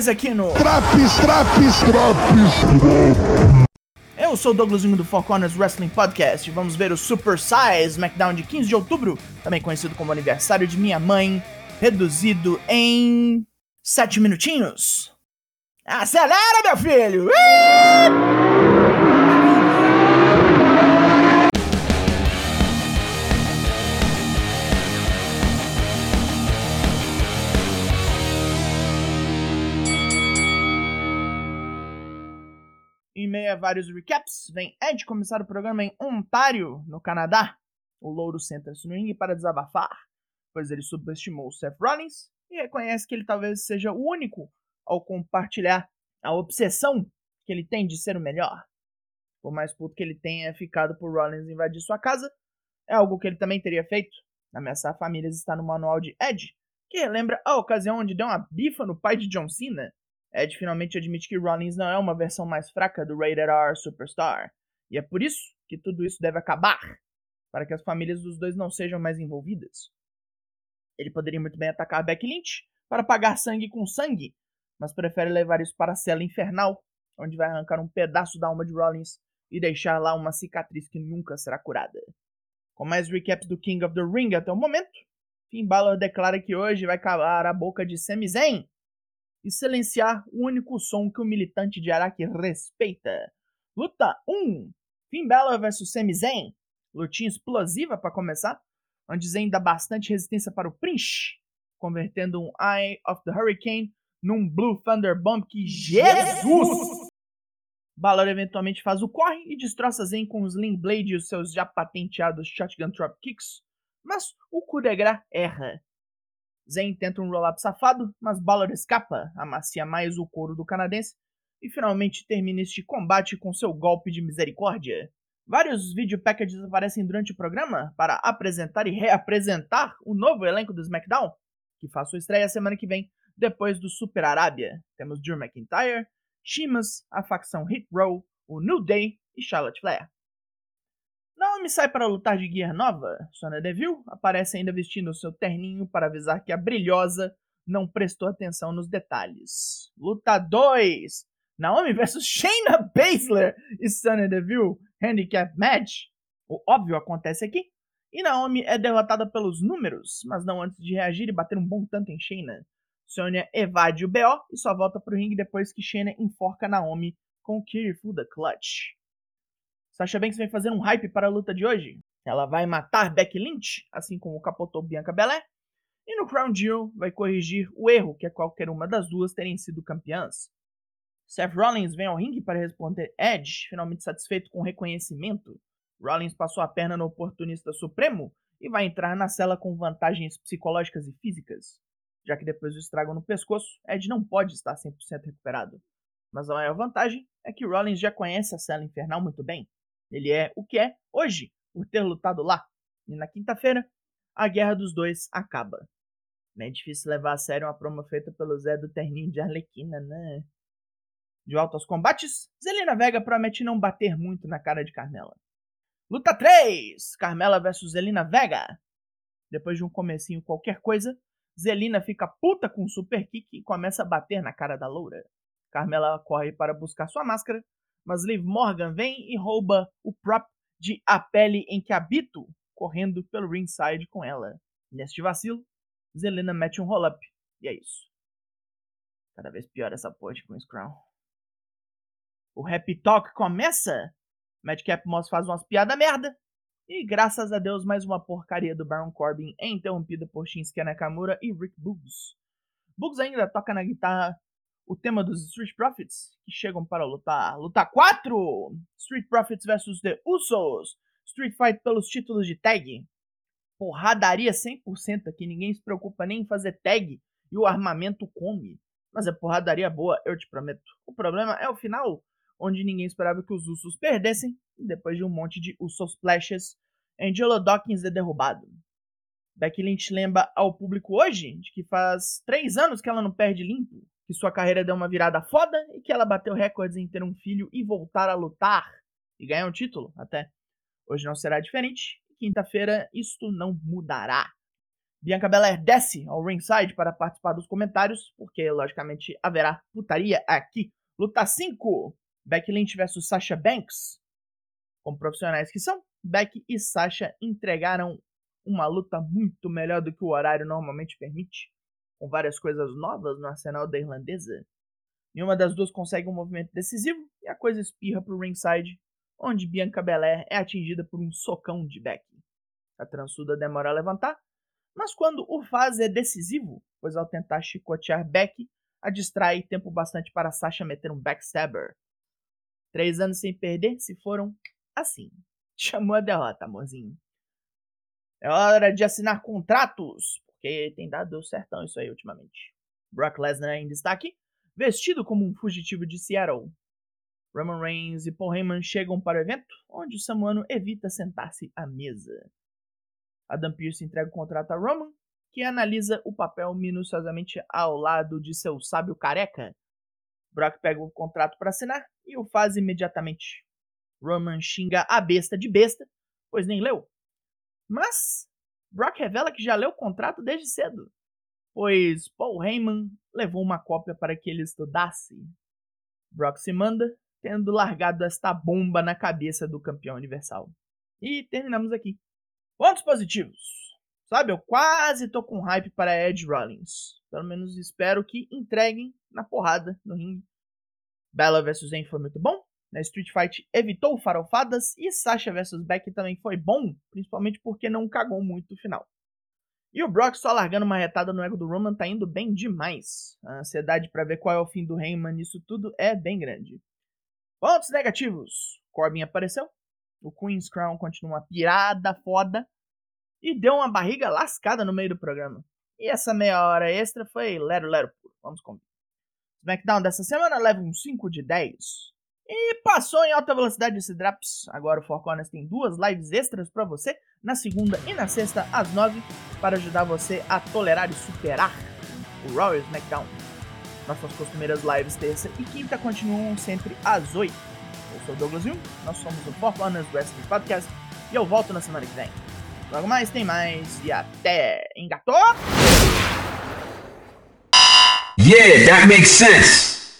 nós aqui no Traps, traps, traps. Eu sou o Douglasinho do Four Corners Wrestling Podcast e vamos ver o Super Size SmackDown de 15 de outubro, também conhecido como aniversário de minha mãe, reduzido em 7 minutinhos. Acelera, meu filho! Em meio a vários recaps, vem Ed começar o programa em Ontário, no Canadá. O Louro senta-se no ringue para desabafar, pois ele subestimou Seth Rollins e reconhece que ele talvez seja o único ao compartilhar a obsessão que ele tem de ser o melhor. Por mais puto que ele tenha ficado por Rollins invadir sua casa, é algo que ele também teria feito. Ameaçar famílias está no manual de Ed, que lembra a ocasião onde deu uma bifa no pai de John Cena Ed finalmente admite que Rollins não é uma versão mais fraca do Rated R Superstar, e é por isso que tudo isso deve acabar, para que as famílias dos dois não sejam mais envolvidas. Ele poderia muito bem atacar Becky Lynch para pagar sangue com sangue, mas prefere levar isso para a cela infernal, onde vai arrancar um pedaço da alma de Rollins e deixar lá uma cicatriz que nunca será curada. Com mais recaps do King of the Ring até o momento, Finn Balor declara que hoje vai calar a boca de Sami Zayn e silenciar o único som que o militante de Araki respeita. Luta 1: Finn Balor vs Sami Zayn. Lutinha explosiva para começar, onde Zayn dá bastante resistência para o Prince, convertendo um Eye of the Hurricane num Blue Thunder Bomb que Jesus! Balor eventualmente faz o corre e destroça Zayn com o Sling Blade e os seus já patenteados Shotgun Drop Kicks, mas o coup de gras erra Zayn tenta um roll-up safado, mas Balor escapa, amacia mais o couro do canadense e finalmente termina este combate com seu golpe de misericórdia. Vários video packages aparecem durante o programa para apresentar e reapresentar o novo elenco do SmackDown, que faz sua estreia semana que vem, depois do Super Arábia. Temos Drew McIntyre, Sheamus, a facção Hit Row, o New Day e Charlotte Flair. Naomi sai para lutar de guia nova. Sonya Deville aparece ainda vestindo seu terninho para avisar que a brilhosa não prestou atenção nos detalhes. Luta 2. Naomi versus Shayna Baszler e Sonya Deville. Handicap Match. O óbvio acontece aqui. E Naomi é derrotada pelos números, mas não antes de reagir e bater um bom tanto em Shayna. Sonya evade o BO e só volta pro ringue depois que Shayna enforca Naomi com o Kirifu da Clutch. Sasha Banks vem fazendo um hype para a luta de hoje. Ela vai matar Becky Lynch, assim como capotou Bianca Belair. E no Crown Jewel vai corrigir o erro que qualquer uma das duas terem sido campeãs. Seth Rollins vem ao ringue para responder Edge, finalmente satisfeito com o reconhecimento. Rollins passou a perna no oportunista supremo e vai entrar na cela com vantagens psicológicas e físicas. Já que depois do estrago no pescoço, Edge não pode estar 100% recuperado. Mas a maior vantagem é que Rollins já conhece a cela infernal muito bem. Ele é o que é hoje, por ter lutado lá. E na quinta-feira, a guerra dos dois acaba. Não é difícil levar a sério uma promo feita pelo Zé do Terninho de Arlequina, né? De volta aos combates, Zelina Vega promete não bater muito na cara de Carmela. Luta 3! Carmela vs Zelina Vega. Depois de um comecinho qualquer coisa, Zelina fica puta com um super kick e começa a bater na cara da loura. Carmela corre para buscar sua máscara, mas Liv Morgan vem e rouba o prop de A Pele em que habito, correndo pelo ringside com ela. Neste vacilo, Zelena mete um roll-up. E é isso. Cada vez pior essa porra de Queen's Crown. O Happy Talk começa. Madcap Moss faz umas piadas merda. E graças a Deus, mais uma porcaria do Baron Corbin é interrompida por Shinsuke Nakamura e Rick Boogs. Boogs ainda toca na guitarra o tema dos Street Profits, que chegam para lutar. Luta 4! Street Profits versus The Usos. Street Fight pelos títulos de tag. Porradaria 100% aqui, ninguém se preocupa nem em fazer tag e o armamento come. Mas é porradaria boa, eu te prometo. O problema é o final, onde ninguém esperava que os Usos perdessem, e depois de um monte de Usos Splashes, Angelo Dawkins é derrubado. Becky Lynch lembra ao público hoje de que faz três anos que ela não perde limpo que sua carreira deu uma virada foda e que ela bateu recordes em ter um filho e voltar a lutar e ganhar um título até. Hoje não será diferente. Quinta-feira isto não mudará. Bianca Belair desce ao ringside para participar dos comentários, porque logicamente haverá putaria aqui. Luta 5: Becky Lynch vs Sasha Banks. Como profissionais que são, Becky e Sasha entregaram uma luta muito melhor do que o horário normalmente permite, com várias coisas novas no arsenal da irlandesa. Nenhuma das duas consegue um movimento decisivo e a coisa espirra para o ringside, onde Bianca Belair é atingida por um socão de Becky. A transuda demora a levantar, mas quando o faz é decisivo, pois ao tentar chicotear Becky, a distrai tempo bastante para Sasha meter um backstabber. Três anos sem perder se foram assim. Chamou a derrota, amorzinho. É hora de assinar contratos, porque tem dado certão isso aí ultimamente. Brock Lesnar ainda está aqui, vestido como um fugitivo de Seattle. Roman Reigns e Paul Heyman chegam para o evento, onde o samuano evita sentar-se à mesa. Adam Pearce entrega o contrato a Roman, que analisa o papel minuciosamente ao lado de seu sábio careca. Brock pega o contrato para assinar e o faz imediatamente. Roman xinga a besta de besta, pois nem leu. Mas Brock revela que já leu o contrato desde cedo, pois Paul Heyman levou uma cópia para que ele estudasse. Brock se manda, tendo largado esta bomba na cabeça do campeão universal. E terminamos aqui. Pontos positivos. Sabe, eu quase tô com hype para Edge Rollins. Pelo menos espero que entreguem na porrada no ringue. Bella vs Zayn foi muito bom. Na Street Fight evitou farofadas e Sasha vs Becky também foi bom, principalmente porque não cagou muito no final. E o Brock só largando uma retada no ego do Roman tá indo bem demais. A ansiedade para ver qual é o fim do Heyman nisso tudo é bem grande. Pontos negativos. Corbin apareceu. O Queen's Crown continua uma pirada foda. E deu uma barriga lascada no meio do programa. E essa meia hora extra foi lero lero puro. Vamos comigo. SmackDown dessa semana leva um 5 de 10. E passou em alta velocidade esse Draps. Agora o Four Corners tem duas lives extras para você, na segunda e na sexta, às 9, para ajudar você a tolerar e superar o e SmackDown. Nossas costumeiras lives terça e quinta continuam sempre às 8. Eu sou o Douglas Jung, nós somos o Four Corners Wrestling Podcast e eu volto na semana que vem. Logo mais tem mais e até! Engatou? Yeah, that makes sense.